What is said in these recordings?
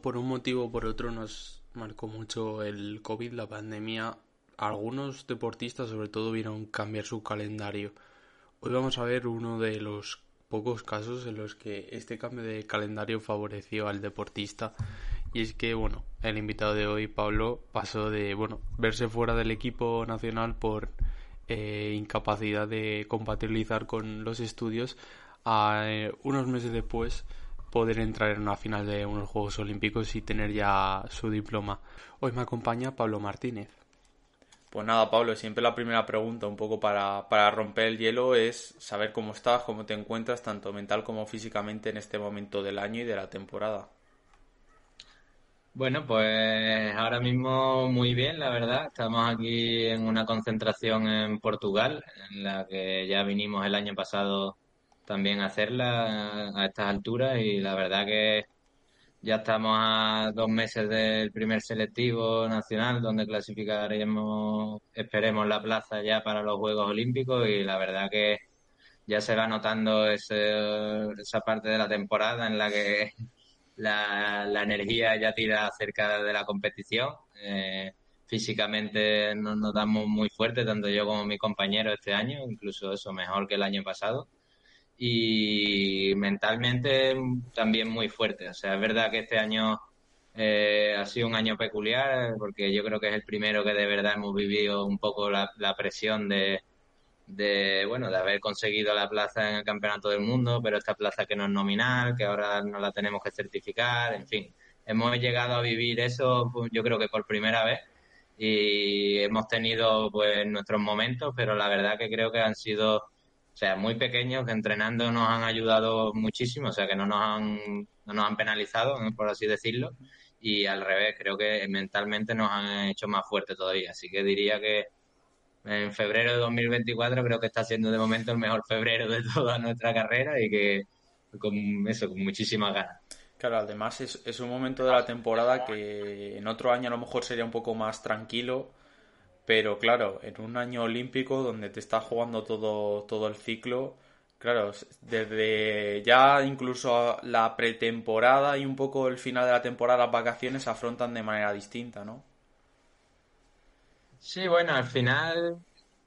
Por un motivo o por otro nos marcó mucho el COVID, la pandemia. Algunos deportistas sobre todo vieron cambiar su calendario. Hoy vamos a ver uno de los pocos casos en los que este cambio de calendario favoreció al deportista y es que bueno el invitado de hoy Pablo pasó de bueno verse fuera del equipo nacional por eh, incapacidad de compatibilizar con los estudios a eh, unos meses después poder entrar en una final de unos Juegos Olímpicos y tener ya su diploma. Hoy me acompaña Pablo Martínez. Pues nada, Pablo, siempre la primera pregunta, un poco para, para romper el hielo, es saber cómo estás, cómo te encuentras, tanto mental como físicamente en este momento del año y de la temporada. Bueno, pues ahora mismo muy bien, la verdad. Estamos aquí en una concentración en Portugal, en la que ya vinimos el año pasado también hacerla a estas alturas y la verdad que ya estamos a dos meses del primer selectivo nacional, donde clasificaremos, esperemos la plaza ya para los Juegos Olímpicos y la verdad que ya se va notando ese, esa parte de la temporada en la que la, la energía ya tira cerca de la competición. Eh, físicamente nos notamos muy fuerte, tanto yo como mi compañero este año, incluso eso mejor que el año pasado y mentalmente también muy fuerte. O sea, es verdad que este año eh, ha sido un año peculiar porque yo creo que es el primero que de verdad hemos vivido un poco la, presión de, de, bueno, de haber conseguido la plaza en el Campeonato del Mundo, pero esta plaza que no es nominal, que ahora no la tenemos que certificar, en fin. Hemos llegado a vivir eso, pues, yo creo que por primera vez y hemos tenido pues nuestros momentos, pero la verdad que creo que han sido o sea, muy pequeños que entrenando nos han ayudado muchísimo, o sea, que no nos han, no nos han penalizado, por así decirlo, y al revés, creo que mentalmente nos han hecho más fuertes todavía. Así que diría que en febrero de 2024 creo que está siendo de momento el mejor febrero de toda nuestra carrera y que con eso, con muchísimas ganas. Claro, además es, es un momento de la temporada que en otro año a lo mejor sería un poco más tranquilo pero claro, en un año olímpico donde te está jugando todo, todo el ciclo, claro, desde ya incluso la pretemporada y un poco el final de la temporada, las vacaciones se afrontan de manera distinta, ¿no? Sí, bueno, al final,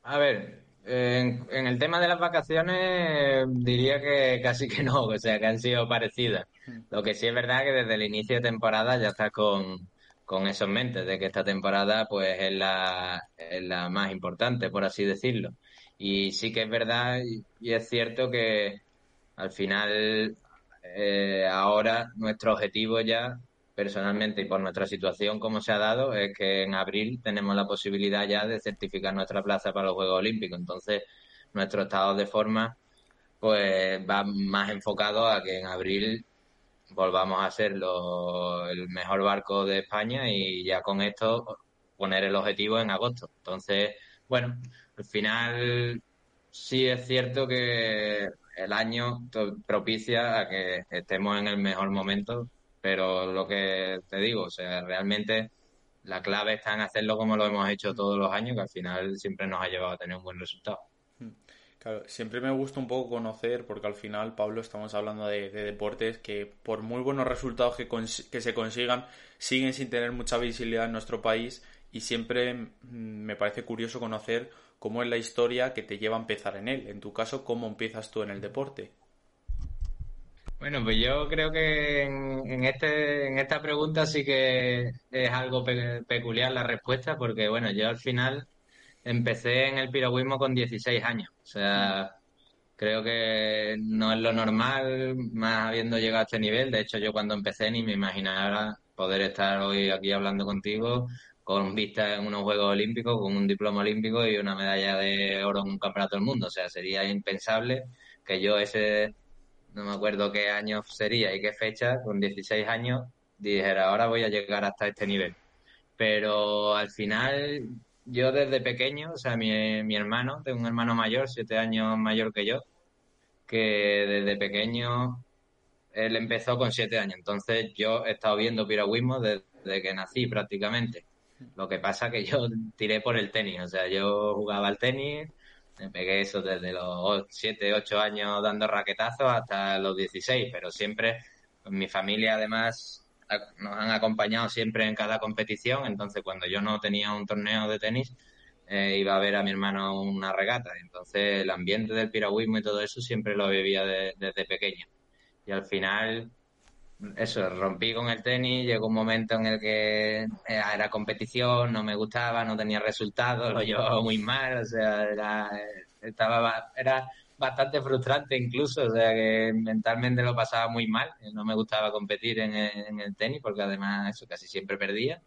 a ver, en, en, el tema de las vacaciones diría que casi que no, o sea, que han sido parecidas. Hmm. Lo que sí es verdad que desde el inicio de temporada ya está con, con eso en mente, de que esta temporada pues es la, la más importante, por así decirlo. Y sí que es verdad y, es cierto que al final eh, ahora nuestro objetivo ya personalmente y por nuestra situación como se ha dado es que en abril tenemos la posibilidad ya de certificar nuestra plaza para los Juegos Olímpicos. Entonces nuestro estado de forma pues va más enfocado a que en abril volvamos a ser el mejor barco de España y ya con esto poner el objetivo en agosto. Entonces, bueno, al final sí es cierto que el año propicia a que estemos en el mejor momento, pero lo que te digo, o sea, realmente la clave está en hacerlo como lo hemos hecho todos los años, que al final siempre nos ha llevado a tener un buen resultado. Hmm. Claro, siempre me gusta un poco conocer, porque al final, Pablo, estamos hablando de, deportes que por muy buenos resultados que, se consigan, siguen sin tener mucha visibilidad en nuestro país y siempre mm, me parece curioso conocer cómo es la historia que te lleva a empezar en él. En tu caso, ¿cómo empiezas tú en el deporte? Bueno, pues yo creo que en, este, en esta pregunta sí que es algo peculiar la respuesta, porque bueno, yo al final empecé en el piragüismo con 16 años. O sea, creo que no es lo normal, más habiendo llegado a este nivel. De hecho, yo cuando empecé ni me imaginaba poder estar hoy aquí hablando contigo con vista en unos Juegos Olímpicos, con un diploma olímpico y una medalla de oro en un campeonato del mundo. O sea, sería impensable que yo ese, no me acuerdo qué año sería y qué fecha, con 16 años, dijera, ahora voy a llegar hasta este nivel. Pero al final, yo desde pequeño, o sea, mi, mi hermano, tengo un hermano mayor, siete años mayor que yo, que desde pequeño él empezó con siete años. Entonces yo he estado viendo piragüismo desde que nací prácticamente. Lo que pasa que yo tiré por el tenis, o sea, yo jugaba al tenis, me pegué eso desde los 7, 8 años dando raquetazos hasta los 16, pero siempre mi familia además nos han acompañado siempre en cada competición, entonces cuando yo no tenía un torneo de tenis eh, iba a ver a mi hermano una regata, entonces el ambiente del piragüismo y todo eso siempre lo vivía desde pequeño. Y al final eso, rompí con el tenis, llegó un momento en el que eh, era competición, no me gustaba, no tenía resultados, lo llevaba muy mal, o sea, estaba, era bastante frustrante incluso, o sea, que mentalmente lo pasaba muy mal, no me gustaba competir en el, tenis porque además eso casi siempre perdía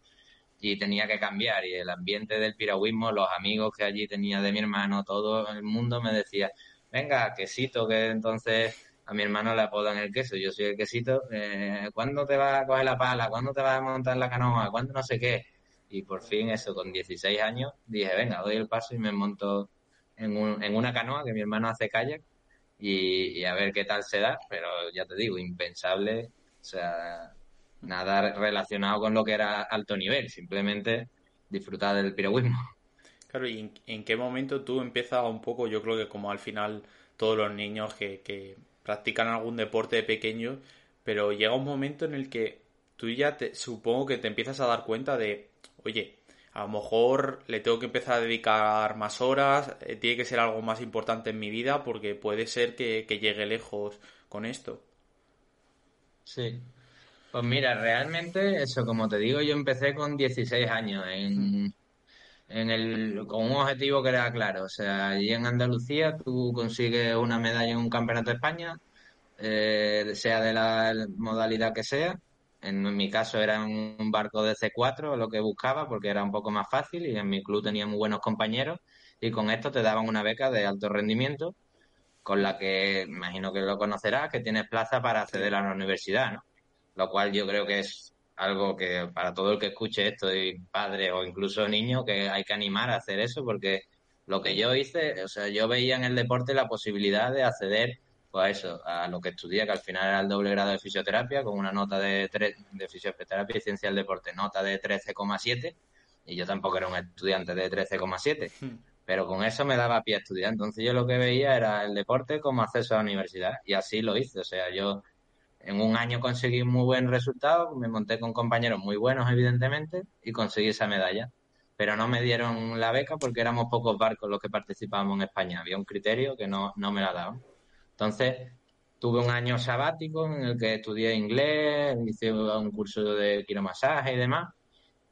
y tenía que cambiar y el ambiente del piragüismo, los amigos que allí tenía de mi hermano, todo el mundo me decía, venga, quesito, que entonces a mi hermano le apodan el queso, yo soy el quesito, eh, ¿cuándo te vas a coger la pala? ¿Cuándo te vas a montar la canoa? ¿Cuándo no sé qué? Y por fin eso, con 16 años, dije, venga, doy el paso y me monto en, un, en una canoa que mi hermano hace kayak y, a ver qué tal se da, pero ya te digo, impensable, o sea, nada relacionado con lo que era alto nivel, simplemente disfrutar del piragüismo. Claro, ¿y en, qué momento tú empiezas un poco, yo creo que como al final todos los niños que, que practican algún deporte de pequeño, pero llega un momento en el que tú ya te, supongo que te empiezas a dar cuenta de, oye, a lo mejor le tengo que empezar a dedicar más horas, eh, tiene que ser algo más importante en mi vida porque puede ser que, llegue lejos con esto. Sí. Pues mira, realmente eso, como te digo, yo empecé con 16 años en, en el, con un objetivo que era claro. O sea, allí en Andalucía tú consigues una medalla en un campeonato de España, eh, sea de la modalidad que sea. En, mi caso era un barco de C4 lo que buscaba porque era un poco más fácil y en mi club tenía muy buenos compañeros y con esto te daban una beca de alto rendimiento con la que imagino que lo conocerás, que tienes plaza para acceder a la universidad, ¿no? Lo cual yo creo que es algo que para todo el que escuche esto, y padre o incluso niño, que hay que animar a hacer eso, porque lo que yo hice, o sea, yo veía en el deporte la posibilidad de acceder pues eso, a lo que estudié, que al final era el doble grado de fisioterapia, con una nota de, de fisioterapia y ciencia del deporte, nota de 13,7, y yo tampoco era un estudiante de 13,7, hmm. pero con eso me daba pie a estudiar. Entonces yo lo que veía era el deporte como acceso a la universidad, y así lo hice. O sea, yo en un año conseguí muy buen resultado, me monté con compañeros muy buenos, evidentemente, y conseguí esa medalla. Pero no me dieron la beca porque éramos pocos barcos los que participábamos en España. Había un criterio que no, no me la daban. Entonces, tuve un año sabático en el que estudié inglés, hice un curso de quiromasaje y demás,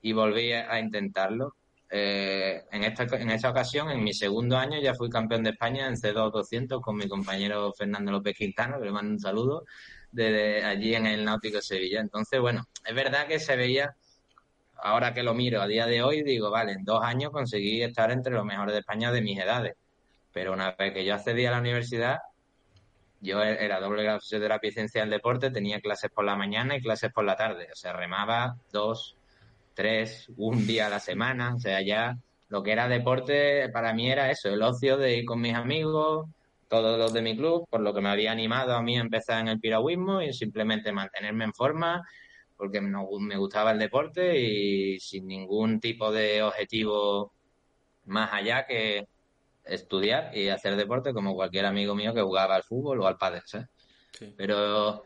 y volví a intentarlo. Eh, en, esta, en esta ocasión, en mi segundo año, ya fui campeón de España en C2 200 con mi compañero Fernando López Quintana, que le mando un saludo de allí en el Náutico Sevilla. Entonces, bueno, es verdad que se veía, ahora que lo miro a día de hoy, digo, vale, en dos años conseguí estar entre los mejores de España de mis edades. Pero una vez que yo accedí a la universidad, yo era doble grado de fisioterapia y ciencia del deporte, tenía clases por la mañana y clases por la tarde. O sea, remaba dos, tres, un día a la semana. O sea, ya lo que era deporte para mí era eso, el ocio de ir con mis amigos, todos los de mi club, por lo que me había animado a mí a empezar en el piragüismo y simplemente mantenerme en forma porque me gustaba el deporte y sin ningún tipo de objetivo más allá que estudiar y hacer deporte como cualquier amigo mío que jugaba al fútbol o al pádel, ¿sabes? Pero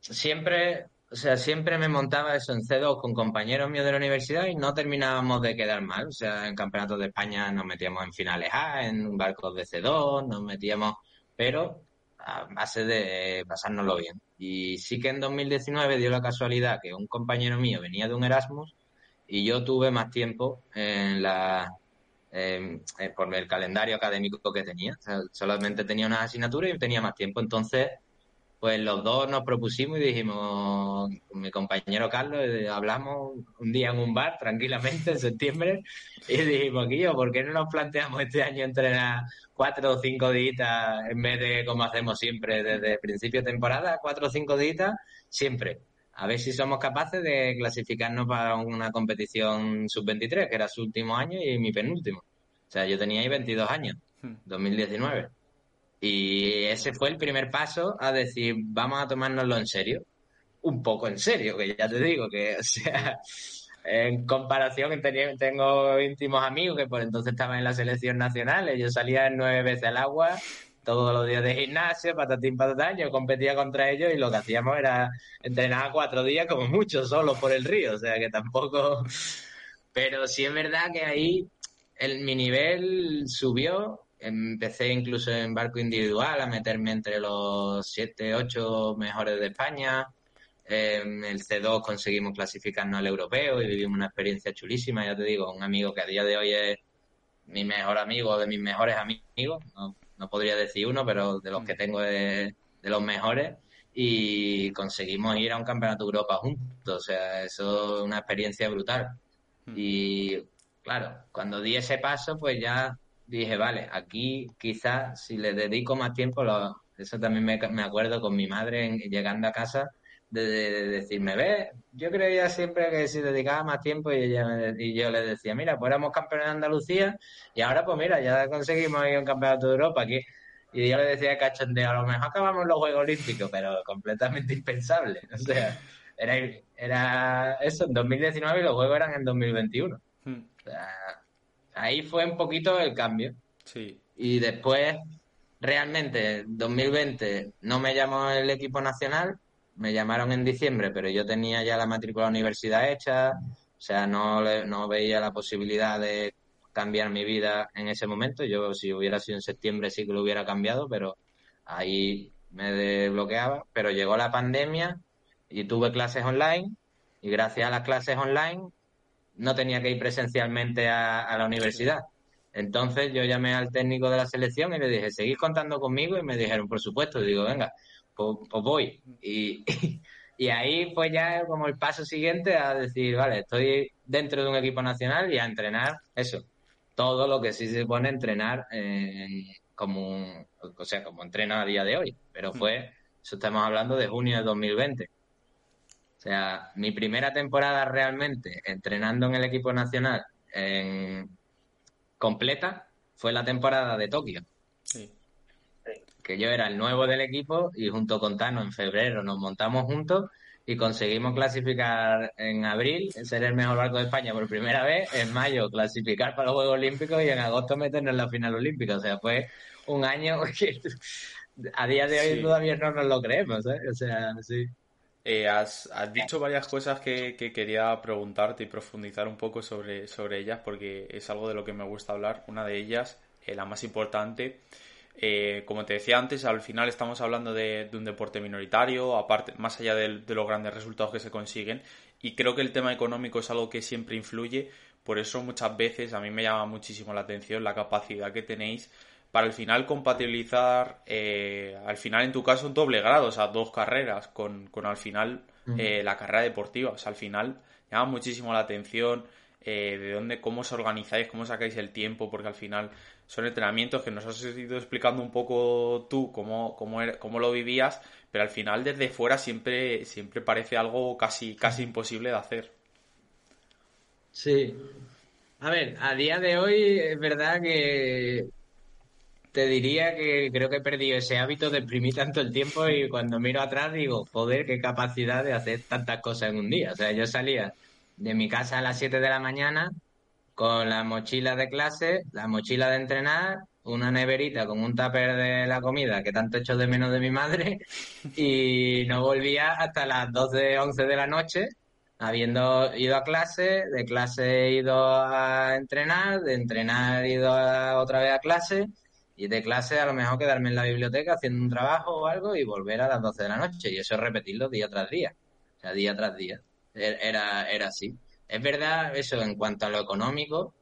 siempre, o sea, siempre me montaba eso en C2 con compañeros míos de la universidad y no terminábamos de quedar mal. O sea, en campeonatos de España nos metíamos en finales A, en barcos de C2, nos metíamos, pero a base de pasárnoslo bien. Y sí que en 2019 dio la casualidad que un compañero mío venía de un Erasmus y yo tuve más tiempo en la, eh, por el calendario académico que tenía. solamente tenía una asignatura y tenía más tiempo. Entonces pues los dos nos propusimos y dijimos, mi compañero Carlos, eh, hablamos un día en un bar tranquilamente en septiembre y dijimos, Guillo, ¿por qué no nos planteamos este año entrenar cuatro o cinco días en vez de como hacemos siempre desde principio de temporada, cuatro o cinco días siempre? A ver si somos capaces de clasificarnos para una competición sub-23, que era su último año y mi penúltimo. O sea, yo tenía ahí 22 años, 2019. Hmm. Y ese fue el primer paso a decir, vamos a tomárnoslo en serio. Un poco en serio, que ya te digo, que, o sea, en comparación, tengo íntimos amigos que por entonces estaban en la selección nacional, yo salía nueve veces al agua, todos los días de gimnasio, patatín, patatán, yo competía contra ellos y lo que hacíamos era entrenar cuatro días como mucho, solo por el río, o sea que tampoco... Pero sí es verdad que ahí el, mi nivel subió Empecé incluso en barco individual a meterme entre los 7, 8 mejores de España. En el C2 conseguimos clasificarnos al europeo y vivimos una experiencia chulísima. Ya te digo, un amigo que a día de hoy es mi mejor amigo, de mis mejores amigos. No, podría decir uno, pero de los que tengo de, de los mejores. Y conseguimos ir a un campeonato de Europa juntos. O sea, eso es una experiencia brutal. Hmm. Y claro, cuando di ese paso, pues ya dije, vale, aquí quizás si le dedico más tiempo, lo, eso también me, me, acuerdo con mi madre llegando a casa, de, decirme, ve, yo creía siempre que si dedicaba más tiempo y, ella y yo le decía, mira, pues éramos campeones de Andalucía y ahora pues mira, ya conseguimos ir a un campeonato de Europa aquí. Y yo le decía cachondeo, a lo mejor acabamos los Juegos Olímpicos, pero completamente impensable. O sea, era, era eso en 2019 y los Juegos eran en 2021. Hmm. O sea, ahí fue un poquito el cambio. Sí. Y después, realmente, 2020 no me llamó el equipo nacional, me llamaron en diciembre, pero yo tenía ya la matrícula de la universidad hecha, o sea, no, no veía la posibilidad de cambiar mi vida en ese momento. Yo, si hubiera sido en septiembre, sí que lo hubiera cambiado, pero ahí me desbloqueaba. Pero llegó la pandemia y tuve clases online, y gracias a las clases online no tenía que ir presencialmente a, la universidad. Entonces yo llamé al técnico de la selección y le dije, ¿seguís contando conmigo? Y me dijeron, por supuesto. Digo, venga, pues, pues voy. Y, y, ahí fue ya como el paso siguiente a decir, vale, estoy dentro de un equipo nacional y a entrenar eso. Todo lo que sí se pone entrenar como, o sea, como entrena a día de hoy. Pero fue, eso estamos hablando de junio de 2020. O sea, mi primera temporada realmente entrenando en el equipo nacional en... completa fue la temporada de Tokio. Sí. Que yo era el nuevo del equipo y junto con Tano en febrero nos montamos juntos y conseguimos clasificar en abril, ser el mejor barco de España por primera vez, en mayo clasificar para los Juegos Olímpicos y en agosto meternos en la final olímpica. O sea, fue un año que a día de hoy todavía no nos lo creemos. ¿eh? O sea, sí. Eh, has, dicho varias cosas que, quería preguntarte y profundizar un poco sobre, sobre ellas porque es algo de lo que me gusta hablar. Una de ellas, eh, la más importante, eh, como te decía antes, al final estamos hablando de, un deporte minoritario, aparte, más allá de, de, los grandes resultados que se consiguen. Y creo que el tema económico es algo que siempre influye. Por eso muchas veces a mí me llama muchísimo la atención la capacidad que tenéis para al final compatibilizar, eh, al final en tu caso, un doble grado, o sea, dos carreras, con, con al final eh, la carrera deportiva. O sea, al final llama muchísimo la atención eh, de dónde, cómo os organizáis, cómo sacáis el tiempo, porque al final son entrenamientos que nos has ido explicando un poco tú cómo, cómo, cómo lo vivías, pero al final desde fuera siempre, siempre parece algo casi, casi imposible de hacer. Sí. A ver, a día de hoy es verdad que te diría que creo que he perdido ese hábito de exprimir tanto el tiempo y cuando miro atrás digo, joder, qué capacidad de hacer tantas cosas en un día. O sea, yo salía de mi casa a las 7 de la mañana con la mochila de clase, la mochila de entrenar, una neverita con un tupper de la comida que tanto echo de menos de mi madre y no volvía hasta las 12, 11 de la noche habiendo ido a clase, de clase he ido a entrenar, de entrenar he ido otra vez a clase y de clase a lo mejor quedarme en la biblioteca haciendo un trabajo o algo y volver a las 12 de la noche. Y eso es repetirlo día tras día. O sea, día tras día. Er, era, era así. Es verdad, eso en cuanto a lo económico,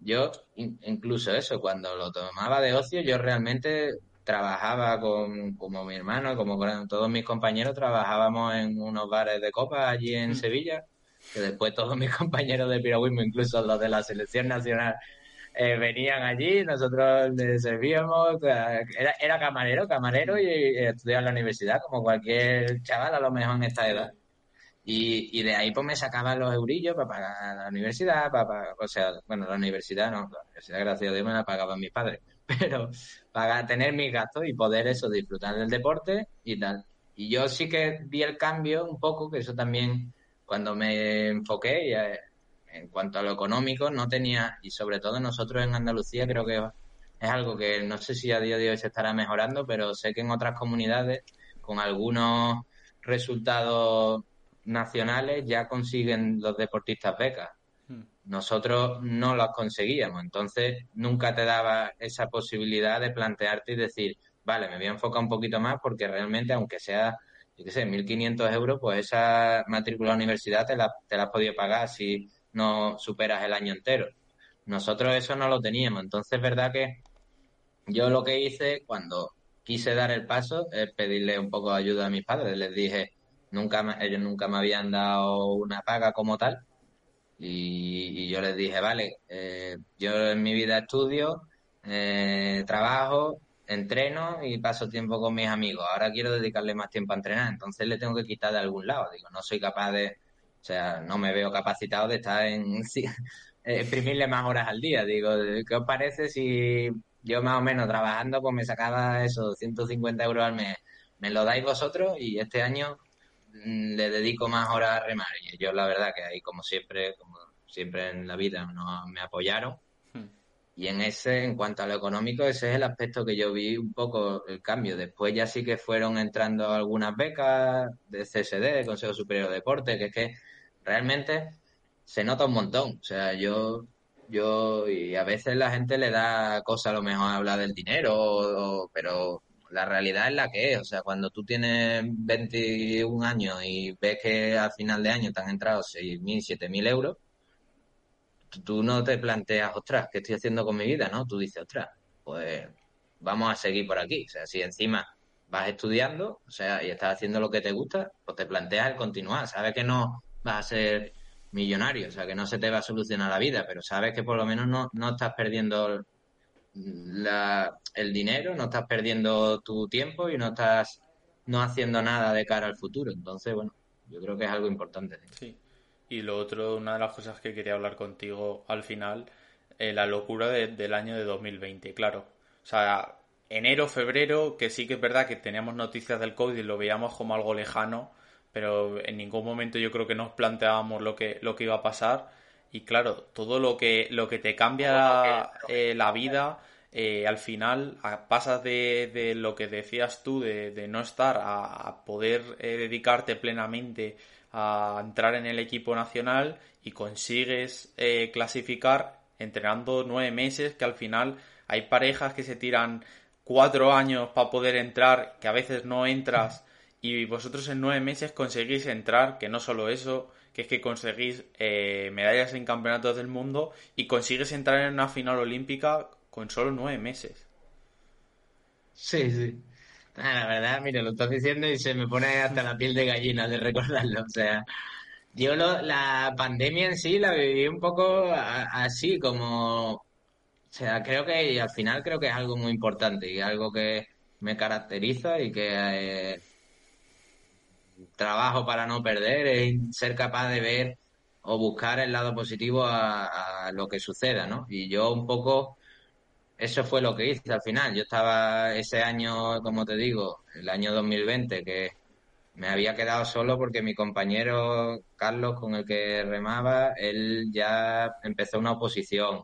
yo incluso eso, cuando lo tomaba de ocio, yo realmente trabajaba con, como mi hermano, como con todos mis compañeros, trabajábamos en unos bares de copas allí en mm. Sevilla, que después todos mis compañeros de piragüismo, incluso los de la selección nacional, eh, venían allí, nosotros les servíamos, era, era camarero, camarero y, estudiaba en la universidad, como cualquier chaval a lo mejor en esta edad. Y, de ahí pues me sacaban los eurillos para pagar la universidad, para, o sea, bueno, la universidad no, la universidad gracias a Dios me la pagaban mis padres, pero para tener mis gastos y poder eso, disfrutar del deporte y tal. Y yo sí que vi el cambio un poco, que eso también cuando me enfoqué ya, en cuanto a lo económico no tenía, y sobre todo nosotros en Andalucía creo que es algo que no sé si a día de hoy se estará mejorando, pero sé que en otras comunidades con algunos resultados nacionales ya consiguen los deportistas becas. Hmm. Nosotros no las conseguíamos, entonces nunca te daba esa posibilidad de plantearte y decir, vale, me voy a enfocar un poquito más porque realmente, aunque sea, yo qué sé, 1.500 euros, pues esa matrícula universidad te la, te la has podido pagar si no superas el año entero. Nosotros eso no lo teníamos, entonces es verdad que yo lo que hice cuando quise dar el paso es pedirle un poco de ayuda a mis padres. Les dije, nunca ellos nunca me habían dado una paga como tal. Y, yo les dije, vale, eh, yo en mi vida estudio, eh, trabajo, entreno y paso tiempo con mis amigos. Ahora quiero dedicarle más tiempo a entrenar, entonces le tengo que quitar de algún lado. Digo, no soy capaz de, o sea, no me veo capacitado de estar en exprimirle más horas al día. Digo, ¿qué os parece si yo más o menos trabajando, pues me sacaba esos 150 euros al mes? Me lo dais vosotros y este año le dedico más horas a remar. Y yo la verdad que ahí, como siempre, como siempre en la vida, no, me apoyaron. Hmm. Y en ese, en cuanto a lo económico, ese es el aspecto que yo vi un poco el cambio. Después ya sí que fueron entrando algunas becas de CSD, de Consejo Superior de Deporte, que es que realmente se nota un montón. O sea, yo, yo, y a veces la gente le da cosa a lo mejor hablar del dinero, pero la realidad es la que es. O sea, cuando tú tienes 21 años y ves que al final de año te han entrado 6.000, 7.000 euros, tú no te planteas, ostras, ¿qué estoy haciendo con mi vida? ¿No? Tú dices, ostras, pues vamos a seguir por aquí. O sea, si encima vas estudiando, o sea, y estás haciendo lo que te gusta, pues te planteas el continuar. Sabes que no vas a ser millonario, o sea, que no se te va a solucionar la vida, pero sabes que por lo menos no, no estás perdiendo la, el dinero, no estás perdiendo tu tiempo y no estás no haciendo nada de cara al futuro. Entonces, bueno, yo creo que es algo importante. Sí. Y lo otro, una de las cosas que quería hablar contigo al final, eh, la locura del año de 2020, claro. O sea, enero, febrero, que sí que es verdad que teníamos noticias del COVID y lo veíamos como algo lejano, pero en ningún momento yo creo que nos planteábamos lo que, lo que iba a pasar y claro, todo lo que, lo que te cambia eh, la vida, eh, al final pasas de, lo que decías tú, de, no estar a, poder eh, dedicarte plenamente a entrar en el equipo nacional y consigues clasificar entrenando nueve meses, que al final hay parejas que se tiran cuatro años para poder entrar, que a veces no entras y vosotros en nueve meses conseguís entrar, que no solo eso, que es que conseguís eh, medallas en campeonatos del mundo y consigues entrar en una final olímpica con solo nueve meses. Sí, sí. Ah, la verdad, mire, lo estás diciendo y se me pone hasta la piel de gallina de recordarlo. O sea, yo la pandemia en sí la viví un poco así, como... O sea, creo que al final creo que es algo muy importante y algo que me caracteriza y que... Eh, trabajo para no perder, es ser capaz de ver o buscar el lado positivo a, lo que suceda, ¿no? Y yo un poco, eso fue lo que hice al final. Yo estaba ese año, como te digo, el año 2020, que me había quedado solo porque mi compañero Carlos, con el que remaba, él ya empezó una oposición.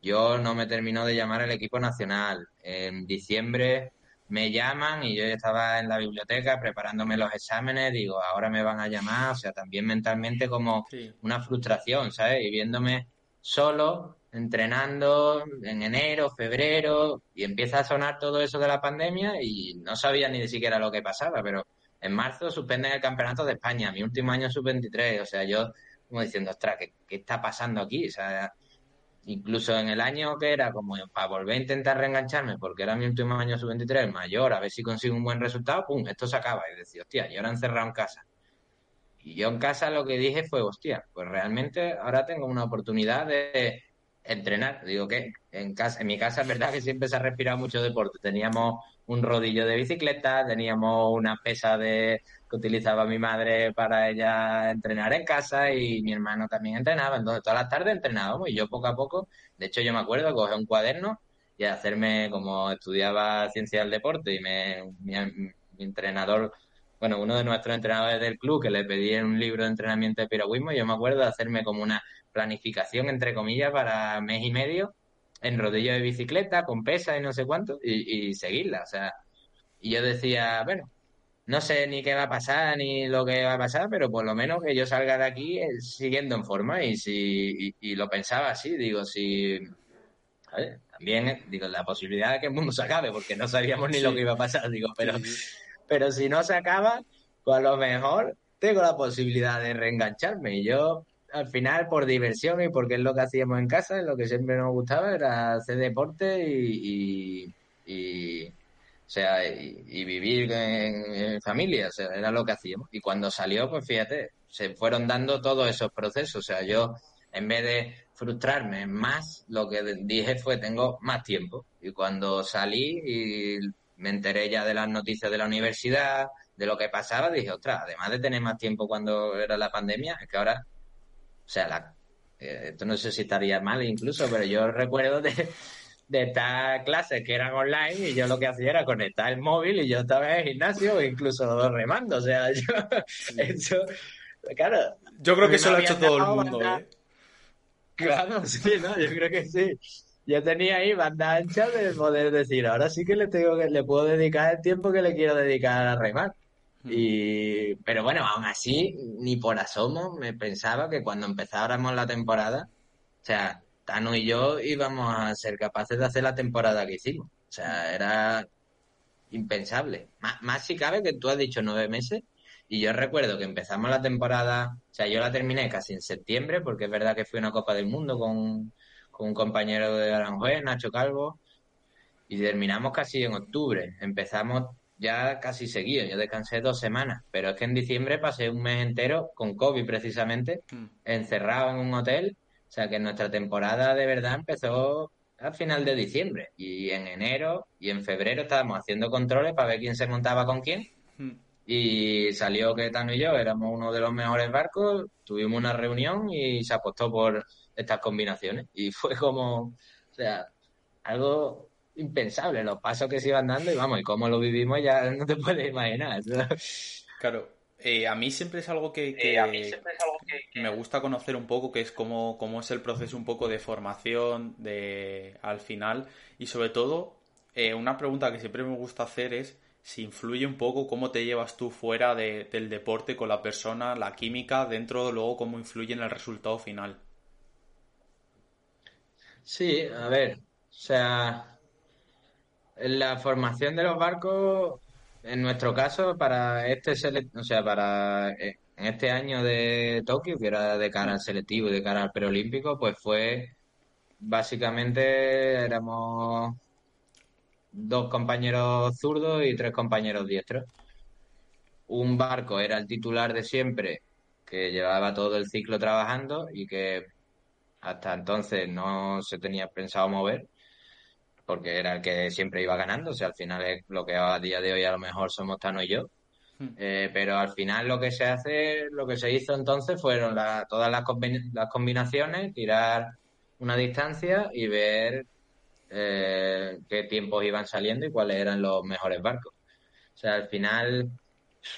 Yo no me terminó de llamar el equipo nacional. En diciembre me llaman y yo estaba en la biblioteca preparándome los exámenes, digo, ahora me van a llamar, o sea, también mentalmente como una frustración, ¿sabes? Y viéndome solo, entrenando en enero, febrero, y empieza a sonar todo eso de la pandemia y no sabía ni siquiera lo que pasaba, pero en marzo suspenden el campeonato de España, mi último año sub-23, o sea, yo como diciendo, ostras, ¿qué, ¿qué está pasando aquí? O sea, incluso en el año que era como para volver a intentar reengancharme, porque era mi último año sub-23, mayor, a ver si consigo un buen resultado, pum, esto se acaba. Y decía, hostia, y ahora encerrado en casa. Y yo en casa lo que dije fue, hostia, pues realmente ahora tengo una oportunidad de entrenar. Digo que en casa, en mi casa es verdad que siempre se ha respirado mucho deporte. Teníamos un rodillo de bicicleta, teníamos una pesa de que utilizaba mi madre para ella entrenar en casa y mi hermano también entrenaba. Entonces, todas las tardes entrenábamos y yo poco a poco, de hecho, yo me acuerdo, coger un cuaderno y hacerme, como estudiaba ciencia del deporte y me, mi, entrenador, bueno, uno de nuestros entrenadores del club que le pedí un libro de entrenamiento de piragüismo, yo me acuerdo de hacerme como una planificación, entre comillas, para mes y medio en rodillo de bicicleta, con pesa y no sé cuánto, y, y seguirla. O sea, y yo decía, bueno, no sé ni qué va a pasar ni lo que va a pasar, pero por lo menos que yo salga de aquí eh, siguiendo en forma y si y, lo pensaba así, digo, si también eh, digo la posibilidad de que el mundo se acabe porque no sabíamos ni lo que iba a pasar, digo, pero pero si no se acaba, pues a lo mejor tengo la posibilidad de reengancharme. Y yo al final por diversión y porque es lo que hacíamos en casa, lo que siempre nos gustaba era hacer deporte y o sea, y, vivir en, familia, o sea, era lo que hacíamos. Y cuando salió, pues fíjate, se fueron dando todos esos procesos. O sea, yo, en vez de frustrarme más, lo que dije fue, tengo más tiempo. Y cuando salí y me enteré ya de las noticias de la universidad, de lo que pasaba, dije, ostras, además de tener más tiempo cuando era la pandemia, es que ahora, o sea, la, eh, esto no sé si estaría mal incluso, pero yo recuerdo de de estas clases que eran online y yo lo que hacía era conectar el móvil y yo estaba en el gimnasio o incluso remando. O sea, yo, eso, claro. Yo creo que eso lo ha hecho todo el mundo, ¿eh? Claro, sí, no, yo creo que sí. Yo tenía ahí banda ancha de poder decir, ahora sí que le tengo que, le puedo dedicar el tiempo que le quiero dedicar a remar. Hmm. Y, pero bueno, aún así, ni por asomo me pensaba que cuando empezáramos la temporada, o sea, Tano y yo íbamos a ser capaces de hacer la temporada que hicimos. O sea, era impensable. Más, si cabe que tú has dicho nueve meses. Y yo recuerdo que empezamos la temporada, o sea, yo la terminé casi en septiembre, porque es verdad que fui a una Copa del Mundo con, un compañero de Aranjuez, Nacho Calvo, y terminamos casi en octubre. Empezamos ya casi seguido, yo descansé dos semanas, pero es que en diciembre pasé un mes entero con COVID precisamente, hmm. encerrado en un hotel o sea que nuestra temporada de verdad empezó al final de diciembre y en enero y en febrero estábamos haciendo controles para ver quién se montaba con quién hmm. y salió que Tano y yo éramos uno de los mejores barcos, tuvimos una reunión y se apostó por estas combinaciones y fue como, o sea, algo impensable los pasos que se iban dando y vamos, y cómo lo vivimos ya no te puedes imaginar. Claro, eh, a mí siempre es algo que, eh, me gusta conocer un poco, que es cómo, cómo, es el proceso un poco de formación de, al final. Y sobre todo, eh, una pregunta que siempre me gusta hacer es si influye un poco cómo te llevas tú fuera del deporte con la persona, la química, dentro luego cómo influye en el resultado final. Sí, a ver, o sea, en la formación de los barcos en nuestro caso, para este o sea, para eh, este año de Tokio, que era de cara al selectivo y de cara al preolímpico, pues fue básicamente éramos dos compañeros zurdos y tres compañeros diestros. Un barco era el titular de siempre, que llevaba todo el ciclo trabajando y que hasta entonces no se tenía pensado mover porque era el que siempre iba ganando, o sea, al final es lo que a día de hoy a lo mejor somos Tano y yo. Hmm. Eh, pero al final lo que se hace, lo que se hizo entonces fueron todas las, las, combinaciones, tirar una distancia y ver eh, qué tiempos iban saliendo y cuáles eran los mejores barcos. O sea, al final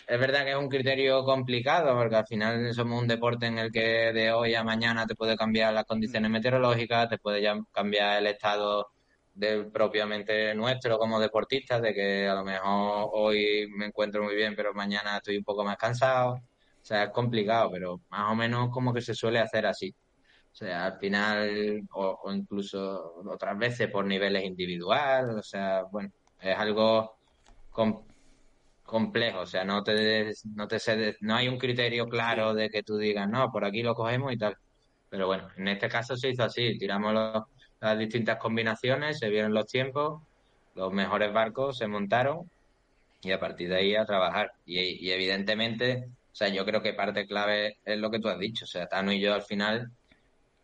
es verdad que es un criterio complicado porque al final somos un deporte en el que de hoy a mañana te puede cambiar las condiciones hmm. meteorológicas, te puede cambiar el estado del propiamente nuestro como deportistas, de que a lo mejor hoy me encuentro muy bien, pero mañana estoy un poco más cansado. O sea, es complicado, pero más o menos como que se suele hacer así. O sea, al final, o, incluso otras veces por niveles individuales, o sea, bueno, es algo complejo, o sea, no te, no te no hay un criterio claro de que tú digas, no, por aquí lo cogemos y tal. Pero bueno, en este caso se hizo así, tiramos las distintas combinaciones, se vieron los tiempos, los mejores barcos se montaron y a partir de ahí a trabajar. Y, evidentemente, o sea, yo creo que parte clave es lo que tú has dicho, o sea, Tano y yo al final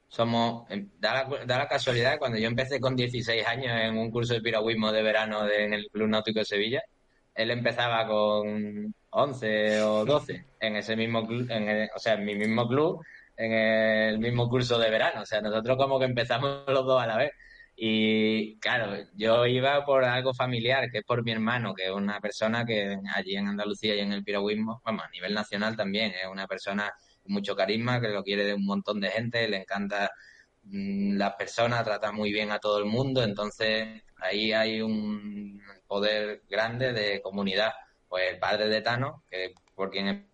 somos, em, da la, da la casualidad, cuando yo empecé con 16 años en un curso de piragüismo de verano en el Club Náutico de Sevilla, él empezaba con 11 o 12 en ese mismo club, en o sea, en mi mismo club, en el mismo curso de verano. O sea, nosotros como que empezamos los dos a la vez. Y claro, yo iba por algo familiar, que es por mi hermano, que es una persona que allí en Andalucía y en el piragüismo, vamos, a nivel nacional también, es una persona con mucho carisma, que lo quiere de un montón de gente, le encanta mm, las personas, trata muy bien a todo el mundo, entonces ahí hay un poder grande de comunidad. Pues el padre de Tano, que por quien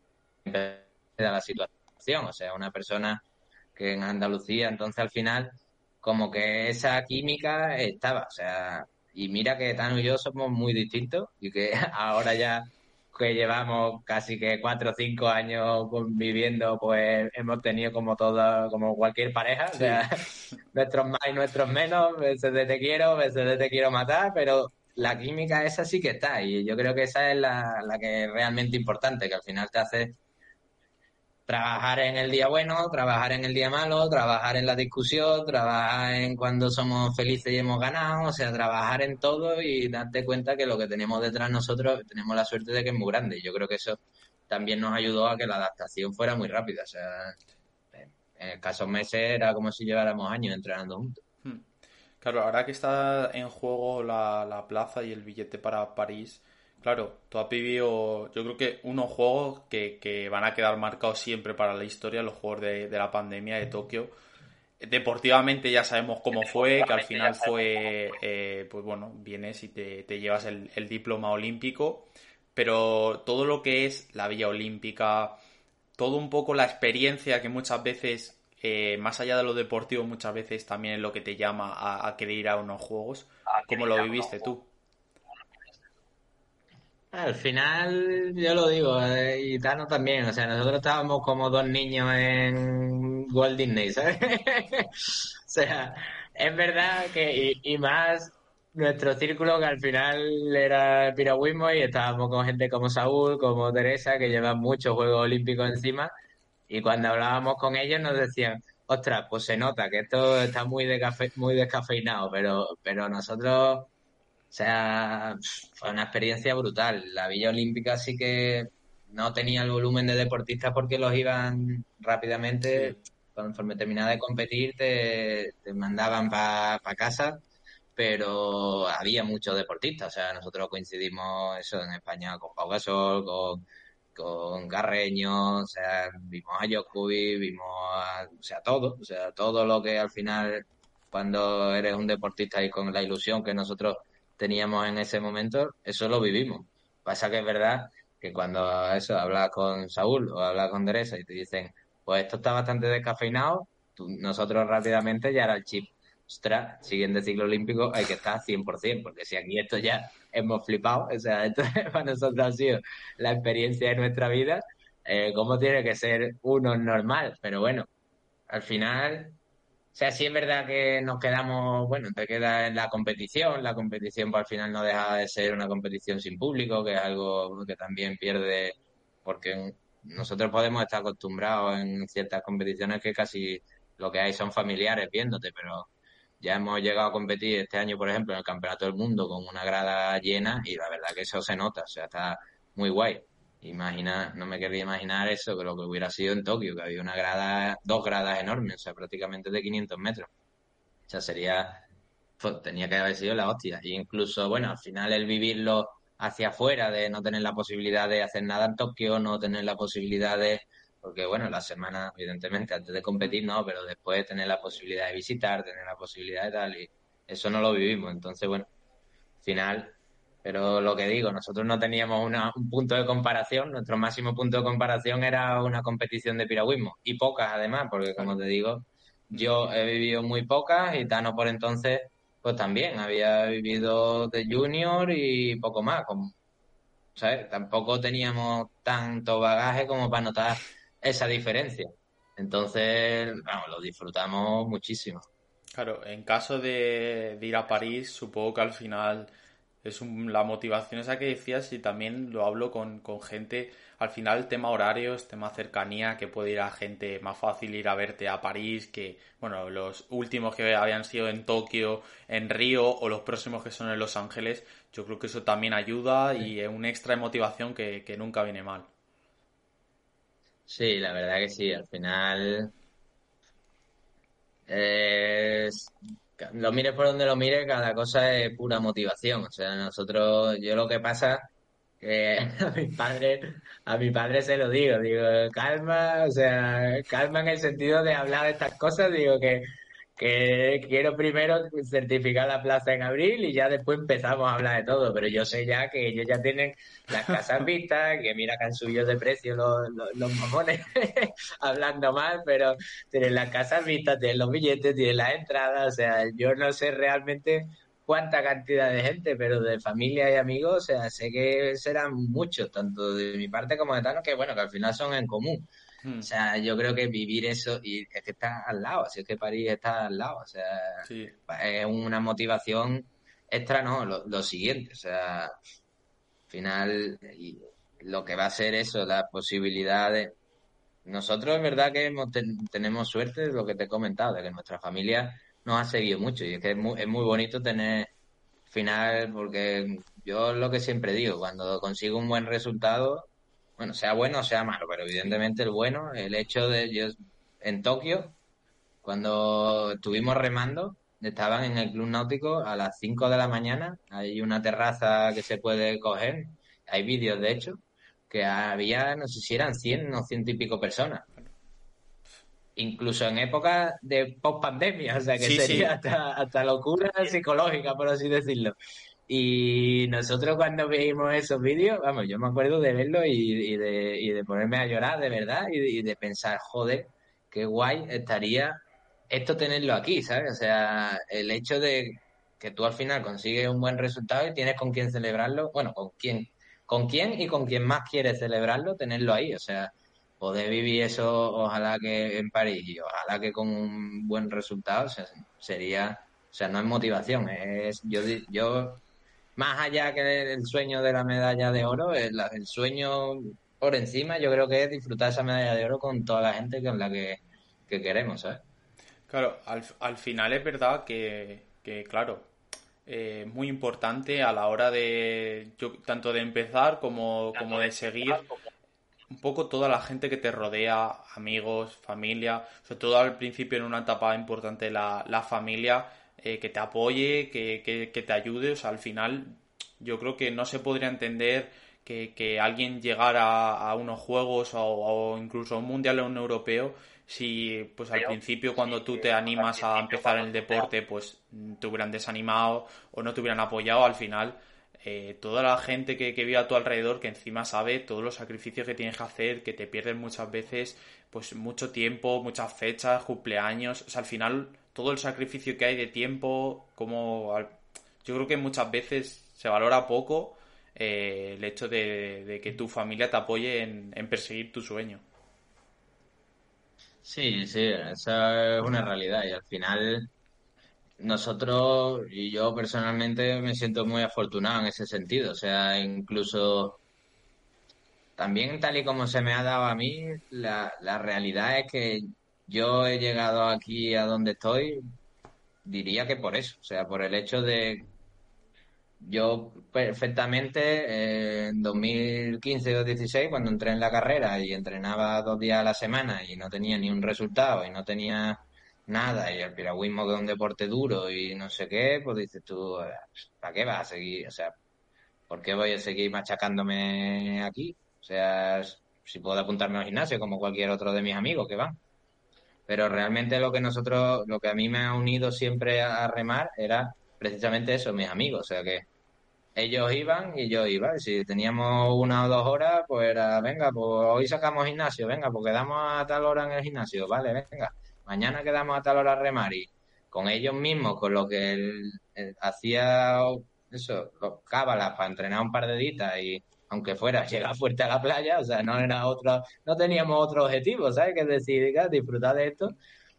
empezó la situación, o sea, una persona que en Andalucía, entonces al final, como que esa química estaba, o sea, y mira que Tano y yo somos muy distintos y que ahora ya que llevamos casi que cuatro o cinco años conviviendo, pues hemos tenido como todo, como cualquier pareja, o sea, nuestros más y nuestros menos, veces de te quiero, veces de te quiero matar, pero la química esa sí que está y yo creo que esa es la, la que es realmente importante, que al final te hace trabajar en el día bueno, trabajar en el día malo, trabajar en la discusión, trabajar en cuando somos felices y hemos ganado, o sea, trabajar en todo y darte cuenta que lo que tenemos detrás nosotros tenemos la suerte de que es muy grande. Yo creo que eso también nos ayudó a que la adaptación fuera muy rápida. O sea, en escasos meses era como si lleváramos años entrenando juntos. Hmm. Claro, ahora que está en juego la, la plaza y el billete para París, Claro, tú has vivido, yo creo que unos juegos que, van a quedar marcados siempre para la historia, los juegos de, la pandemia de Tokio. Deportivamente ya sabemos cómo fue, que al final fue, eh, pues bueno, vienes y te, llevas el, diploma olímpico, pero todo lo que es la Villa Olímpica, todo un poco la experiencia que muchas veces, eh, más allá de lo deportivo, muchas veces también es lo que te llama a, a querer ir a unos juegos, ¿cómo lo viviste tú? Al final, yo lo digo, eh, y Tano también, o sea, nosotros estábamos como dos niños en Walt Disney, ¿sabes? o sea, es verdad que, y, más nuestro círculo que al final era piragüismo y estábamos con gente como Saúl, como Teresa, que llevan muchos Juegos Olímpicos encima, y cuando hablábamos con ellos nos decían, ostras, pues se nota que esto está muy, muy descafeinado, pero, pero nosotros o sea, fue una experiencia brutal. La Villa Olímpica sí que no tenía el volumen de deportistas porque los iban rápidamente, conforme terminaba de competir, te, mandaban para casa, pero había muchos deportistas. O sea, nosotros coincidimos eso en España con Pau Gasol, con, con Garreño, o sea, vimos a Jokovic, vimos a, o sea, todo, o sea, todo lo que al final, cuando eres un deportista y con la ilusión que nosotros teníamos en ese momento, eso lo vivimos. Pasa que es verdad que cuando eso hablas con Saúl o hablas con Teresa y te dicen, pues esto está bastante descafeinado, nosotros rápidamente ya era el chip. Ostras, siguiente ciclo olímpico hay que estar 100%, porque si aquí esto ya hemos flipado, o sea, esto para nosotros ha sido la experiencia de nuestra vida, eh, ¿cómo tiene que ser uno normal? Pero bueno, al final o sea, sí es verdad que nos quedamos, bueno, te queda en la competición, la competición pues, al final no deja de ser una competición sin público, que es algo que también pierde, porque nosotros podemos estar acostumbrados en ciertas competiciones que casi lo que hay son familiares viéndote, pero ya hemos llegado a competir este año, por ejemplo, en el Campeonato del Mundo con una grada llena y la verdad que eso se nota, o sea, está muy guay. Imagina, no me quería imaginar eso, que lo que hubiera sido en Tokio, que había una grada, dos gradas enormes, o sea, prácticamente de 500 metros. O sea, sería, tenía que haber sido la hostia. E incluso, bueno, al final el vivirlo hacia afuera, de no tener la posibilidad de hacer nada en Tokio, no tener la posibilidad de, porque bueno, la semana, evidentemente, antes de competir no, pero después tener la posibilidad de visitar, tener la posibilidad de tal, y eso no lo vivimos. Entonces, bueno, al final pero lo que digo, nosotros no teníamos un punto de comparación, nuestro máximo punto de comparación era una competición de piragüismo, y pocas además, porque como te digo, yo he vivido muy pocas y Tano por entonces, pues también había vivido de junior y poco más. Como, ¿sabes? Tampoco teníamos tanto bagaje como para notar esa diferencia. Entonces, vamos, lo disfrutamos muchísimo. Claro, en caso de, ir a París, supongo que al final es la motivación esa que decías y también lo hablo con, con gente al final tema horarios, tema cercanía, que puede ir a gente más fácil ir a verte a París, que bueno, los últimos que habían sido en Tokio, en Río o los próximos que son en Los Ángeles, yo creo que eso también ayuda y es un extra de motivación que, nunca viene mal. Sí, la verdad que sí, al final lo mires por donde lo mires, cada cosa es pura motivación. O sea, nosotros, yo lo que pasa que a mi padre, a mi padre se lo digo, digo, calma, o sea, calma en el sentido de hablar de estas cosas, digo que, que quiero primero certificar la plaza en abril y ya después empezamos a hablar de todo, pero yo sé ya que ellos ya tienen las casas vistas, que mira que han subido de precio los, los, mamones, hablando mal, pero tienen las casas vistas, tienen los billetes, tienen las entradas, o sea, yo no sé realmente cuánta cantidad de gente, pero de familia y amigos, o sea, sé que serán muchos, tanto de mi parte como de Tano, que bueno, que al final son en común. Hmm. O sea, yo creo que vivir eso, y es que está al lado, así es que París está al lado, o sea, es una motivación extra, no, lo, siguiente, o sea, al final, y lo que va a ser eso, la posibilidad de... Nosotros es verdad que tenemos suerte, de lo que te he comentado, de que nuestra familia nos ha seguido mucho y es que es muy, es muy bonito tener final porque yo lo que siempre digo, cuando consigo un buen resultado, bueno, sea bueno o sea malo, pero evidentemente el bueno, el hecho de yo en Tokio, cuando estuvimos remando, estaban en el club náutico a las 5 de la mañana, hay una terraza que se puede coger, hay vídeos de hecho, que había, no sé si eran 100 o ciento y pico personas incluso en época de post-pandemia, o sea que sería Hasta, locura psicológica, por así decirlo. Y nosotros cuando vimos esos vídeos, vamos, yo me acuerdo de verlo y, de, y de ponerme a llorar de verdad y de, pensar, joder, qué guay estaría esto tenerlo aquí, ¿sabes? O sea, el hecho de que tú al final consigues un buen resultado y tienes con quién celebrarlo, bueno, con quién, con quién y con quién más quieres celebrarlo, tenerlo ahí, o sea, poder vivir eso, ojalá que en París y ojalá que con un buen resultado, sería, o sea, no es motivación, es yo, yo más allá que el sueño de la medalla de oro, el, sueño por encima, yo creo que es disfrutar esa medalla de oro con toda la gente con la que, queremos, ¿sabes? Claro, al, final es verdad que, claro, eh, muy importante a la hora de tanto de empezar como, como de seguir un poco toda la gente que te rodea, amigos, familia, sobre todo al principio en una etapa importante la, la familia, eh, que te apoye, que, que, te ayude, o sea, al final yo creo que no se podría entender que, que alguien llegara a unos juegos o, incluso a un mundial o un europeo si pues al principio cuando tú te animas a empezar en el deporte pues te hubieran desanimado o no te hubieran apoyado al final eh, toda la gente que, que vive a tu alrededor, que encima sabe todos los sacrificios que tienes que hacer, que te pierden muchas veces, pues mucho tiempo, muchas fechas, cumpleaños, o sea, al final todo el sacrificio que hay de tiempo, como yo creo que muchas veces se valora poco eh, el hecho de, que tu familia te apoye en, en perseguir tu sueño. Sí, sí, esa es una realidad y al final nosotros y yo personalmente me siento muy afortunado en ese sentido. O sea, incluso también tal y como se me ha dado a mí, la, la realidad es que yo he llegado aquí a donde estoy, diría que por eso. O sea, por el hecho de yo perfectamente eh, en 2015 o 16 cuando entré en la carrera y entrenaba dos días a la semana y no tenía ni un resultado y no tenía nada y el piragüismo que es un deporte duro y no sé qué, pues dices tú, ¿para qué vas a seguir? O sea, ¿por qué voy a seguir machacándome aquí? O sea, si puedo apuntarme al gimnasio como cualquier otro de mis amigos que van. Pero realmente lo que nosotros, lo que a mí me ha unido siempre a, remar era precisamente eso, mis amigos. O sea que ellos iban y yo iba. Y si teníamos una o dos horas, pues era, venga, pues hoy sacamos gimnasio, venga, pues quedamos a tal hora en el gimnasio, vale, venga mañana quedamos a tal hora a remar y con ellos mismos, con lo que él, hacía eso, cábalas para entrenar un par de ditas y aunque fuera llegar fuerte a la playa, o sea, no era otro, no teníamos otro objetivo, ¿sabes? Que decir, disfrutar de esto,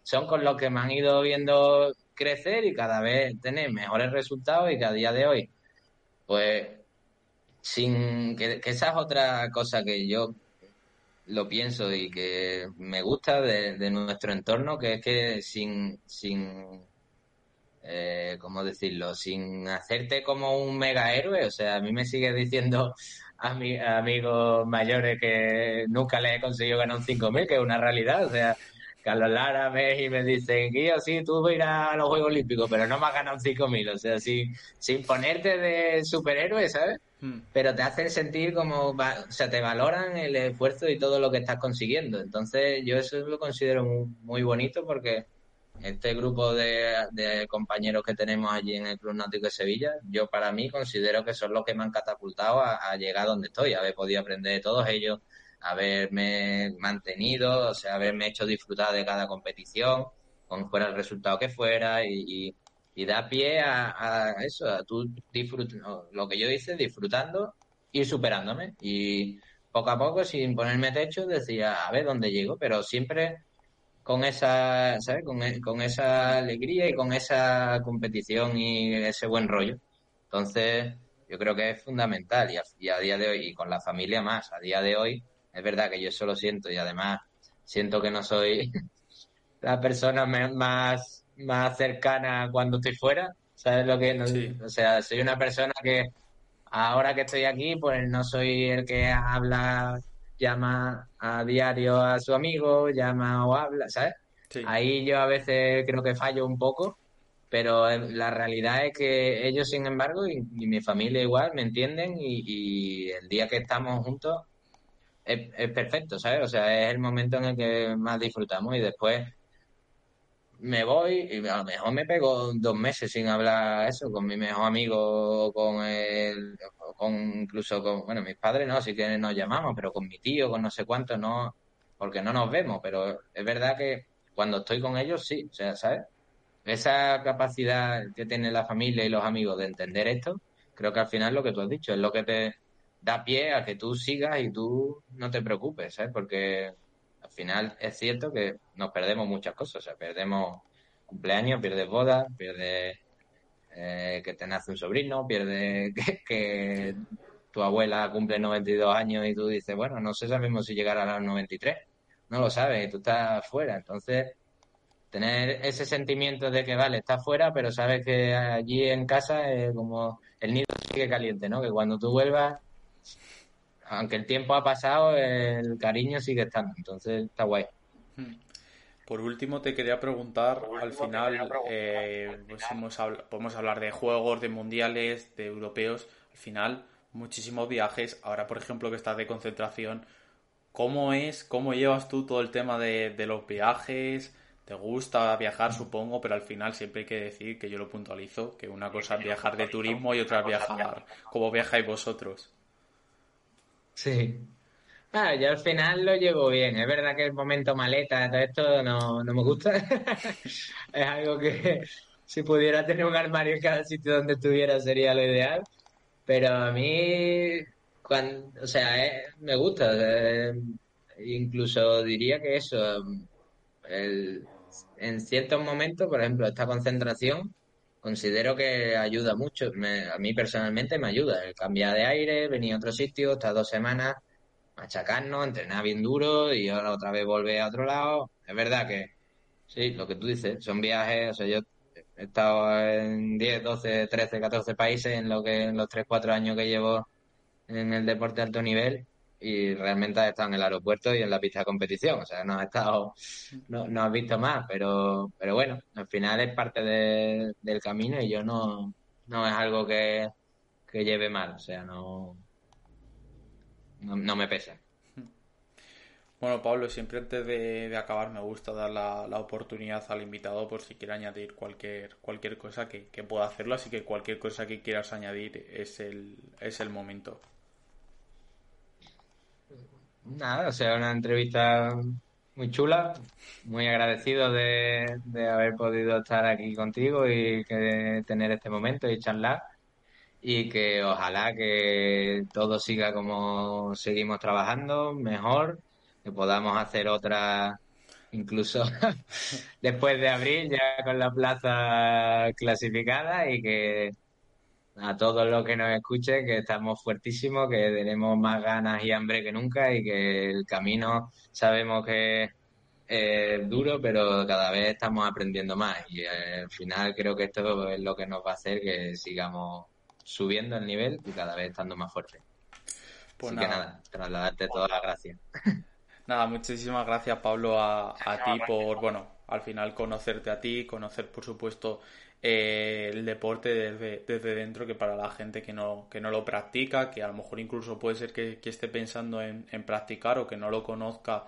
son con los que me han ido viendo crecer y cada vez tener mejores resultados y que a día de hoy, pues, sin que, esa es otra cosa que yo lo pienso y que me gusta de, nuestro entorno, que es que sin, sin eh, ¿cómo decirlo? Sin hacerte como un mega héroe, o sea, a mí me sigue diciendo a mis amigos mayores que nunca les he conseguido ganar un 5.000, que es una realidad, o sea, Carlos Lara me, y me dicen, Guío, sí, tú vas a ir a los Juegos Olímpicos, pero no me has ganado un 5.000, o sea, sin, sin ponerte de superhéroe, ¿sabes? Hmm. Pero te hacen sentir como, o sea, te valoran el esfuerzo y todo lo que estás consiguiendo. Entonces, yo eso lo considero muy, muy bonito porque este grupo de, compañeros que tenemos allí en el Club Náutico de Sevilla, yo para mí considero que son los que me han catapultado a, llegar donde estoy, haber podido aprender de todos ellos, haberme mantenido, o sea, haberme hecho disfrutar de cada competición, con fuera el resultado que fuera, y, da pie a, eso, a tú lo que yo hice, disfrutando y superándome. Y poco a poco, sin ponerme techo, decía, a ver dónde llego, pero siempre con esa, ¿sabes? Con, e, con, esa alegría y con esa competición y ese buen rollo. Entonces, yo creo que es fundamental y a, día de hoy, y con la familia más, a día de hoy, es verdad que yo eso lo siento y además siento que no soy la persona más, más cercana cuando estoy fuera, ¿sabes lo que? No, O sea, soy una persona que ahora que estoy aquí, pues no soy el que habla llama a diario a su amigo, llama o habla, ¿sabes? Ahí yo a veces creo que fallo un poco, pero la realidad es que ellos, sin embargo, y, mi familia igual, me entienden y, el día que estamos juntos es, es, perfecto, ¿sabes? O sea, es el momento en el que más disfrutamos y después me voy y a lo mejor me pego dos meses sin hablar eso con mi mejor amigo, con el, con incluso con, bueno, mis padres no, sí que nos llamamos, pero con mi tío, con no sé cuántos, no, porque no nos vemos, pero es verdad que cuando estoy con ellos sí, o sea, ¿sabes? Esa capacidad que tiene la familia y los amigos de entender esto, creo que al final lo que tú has dicho es lo que te da pie a que tú sigas y tú no te preocupes, ¿sabes? Porque al final es cierto que nos perdemos muchas cosas, o sea, perdemos cumpleaños, pierdes bodas, pierdes eh, que te nace un sobrino, pierdes que, tu abuela cumple 92 años y tú dices, bueno, no sé sabemos si llegará a los 93, no lo sabes, y tú estás fuera, entonces tener ese sentimiento de que vale, estás fuera, pero sabes que allí en casa es como el nido sigue caliente, ¿no? Que cuando tú vuelvas aunque el tiempo ha pasado, el cariño sigue estando, entonces está guay. Hmm. Por último, te quería preguntar, al final, eh, pues podemos hablar de juegos, de mundiales, de europeos, al final, muchísimos viajes. Ahora, por ejemplo, que estás de concentración, ¿cómo es, cómo llevas tú todo el tema de, de los viajes? ¿Te gusta viajar, supongo, pero al final siempre hay que decir que yo lo puntualizo, que una cosa es viajar de turismo y otra es viajar como viajáis vosotros. Sí. Ah, yo al final lo llevo bien. Es verdad que el momento maleta, todo esto no, no me gusta. es algo que si pudiera tener un armario en cada sitio donde estuviera sería lo ideal. Pero a mí, cuando, o sea, eh, me gusta. incluso diría que eso, en ciertos momentos, por ejemplo, esta concentración, considero que ayuda mucho. a mí personalmente me ayuda. El cambiar de aire, venir a otro sitio, estas dos semanas, machacarnos, entrenar bien duro y ahora otra vez volver a otro lado. Es verdad que, sí, lo que tú dices, son viajes, o sea, yo he estado en 10, 12, 13, 14 países en lo que en los 3, 4 años que llevo en el deporte de alto nivel y realmente has estado en el aeropuerto y en la pista de competición, o sea, no has estado, no, no has visto más, pero, pero bueno, al final es parte del camino y yo no, no es algo que, lleve mal, o sea, no, no, me pesa. Bueno, Pablo, siempre antes de, acabar me gusta dar la, la, oportunidad al invitado por si quiere añadir cualquier, cualquier cosa que, que pueda hacerlo, así que cualquier cosa que quieras añadir es el, es el momento. Nada, o sea, una entrevista muy chula, muy agradecido de, haber podido estar aquí contigo y que tener este momento y charlar. y que ojalá que todo siga como seguimos trabajando, mejor, que podamos hacer otra incluso después de abril ya con la plaza clasificada y que a todos los que nos escuchen que estamos fuertísimos, que tenemos más ganas y hambre que nunca y que el camino sabemos que es duro, pero cada vez estamos aprendiendo más y eh, al final creo que esto es lo que nos va a hacer que sigamos subiendo el nivel y cada vez estando más fuerte. Pues Así que nada, trasladarte todas las gracias. Nada, muchísimas gracias Pablo a, a ti por, bueno, al final conocerte a ti, conocer por supuesto eh, el deporte desde, desde, dentro, que para la gente que no, que no lo practica, que a lo mejor incluso puede ser que, esté pensando en, practicar o que no lo conozca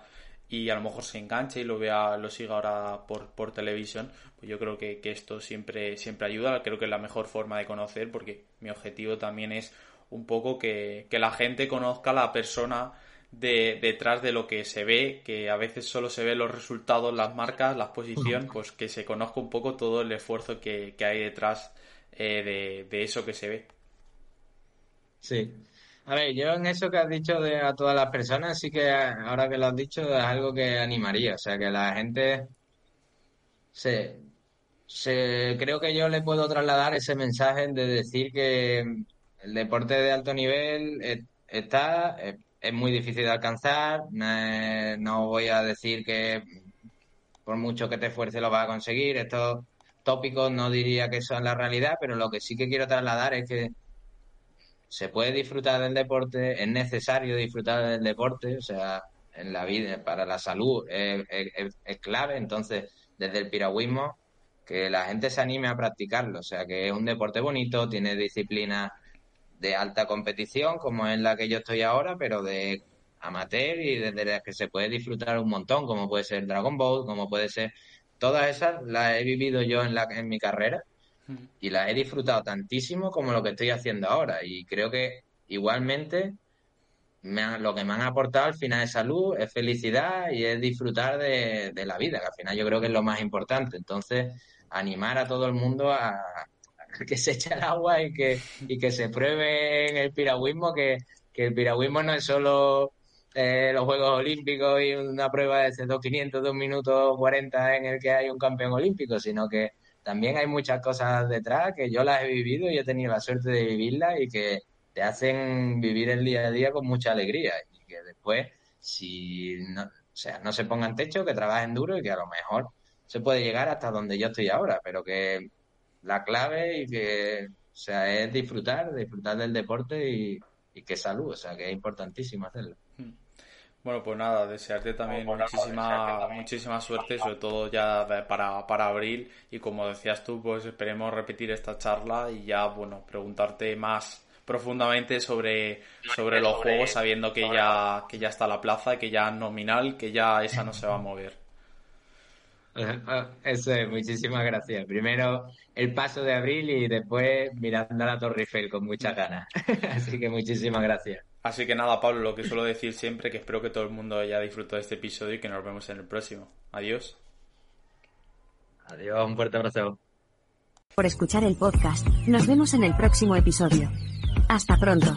y a lo mejor se enganche y lo vea, lo siga ahora por, por televisión, pues yo creo que, que esto siempre, siempre ayuda, creo que es la mejor forma de conocer, porque mi objetivo también es un poco que, que la gente conozca a la persona de, detrás de lo que se ve, que a veces solo se ve los resultados, las marcas, la posición, pues que se conozca un poco todo el esfuerzo que, hay detrás eh, de, eso que se ve. Sí. A ver, yo en eso que has dicho de a todas las personas, sí que ahora que lo has dicho es algo que animaría, o sea, que la gente se, se creo que yo le puedo trasladar ese mensaje de decir que el deporte de alto nivel está, es muy difícil de alcanzar. No voy a decir que por mucho que te esfuerces lo vas a conseguir. Estos tópicos no diría que son la realidad, pero lo que sí que quiero trasladar es que se puede disfrutar del deporte, es necesario disfrutar del deporte, o sea, en la vida, para la salud es, es clave. Entonces, desde el piragüismo, que la gente se anime a practicarlo, o sea, que es un deporte bonito, tiene disciplina de alta competición, como es la que yo estoy ahora, pero de amateur y desde la que se puede disfrutar un montón, como puede ser Dragon Ball, como puede ser... Todas esas las he vivido yo en, la, en mi carrera mm. y las he disfrutado tantísimo como lo que estoy haciendo ahora. Y creo que igualmente me lo que me han aportado al final es salud, es felicidad y es disfrutar de, de la vida, que al final yo creo que es lo más importante. Entonces, animar a todo el mundo a, que se eche el agua y que, y que se pruebe en el piragüismo que, el piragüismo no es solo eh, los Juegos Olímpicos y una prueba de 2.500, 2 minutos 40 en el que hay un campeón olímpico, sino que también hay muchas cosas detrás que yo las he vivido y he tenido la suerte de vivirlas y que te hacen vivir el día a día con mucha alegría. Y que después, si no, o sea, no se pongan techo, que trabajen duro y que a lo mejor se puede llegar hasta donde yo estoy ahora, pero que la clave y que, o sea, es disfrutar, disfrutar del deporte y, que salud, o sea, que es importantísimo hacerlo. Hmm. Bueno, pues nada, desearte también muchísima, muchísima suerte, sobre todo ya para, para abril. Y como decías tú, pues esperemos repetir esta charla y ya, bueno, preguntarte más profundamente sobre, sobre los juegos, sabiendo que ya, que ya está la plaza, que ya nominal, que ya esa no se va a mover. Eso es, muchísimas gracias. Primero el paso de abril y después mirando a la Torre Eiffel con muchas ganas. Así que muchísimas gracias. Así que nada, Pablo, lo que suelo decir siempre, que espero que todo el mundo haya disfrutado de este episodio y que nos vemos en el próximo. Adiós. Adiós, un fuerte abrazo. Por escuchar el podcast, nos vemos en el próximo episodio. Hasta pronto.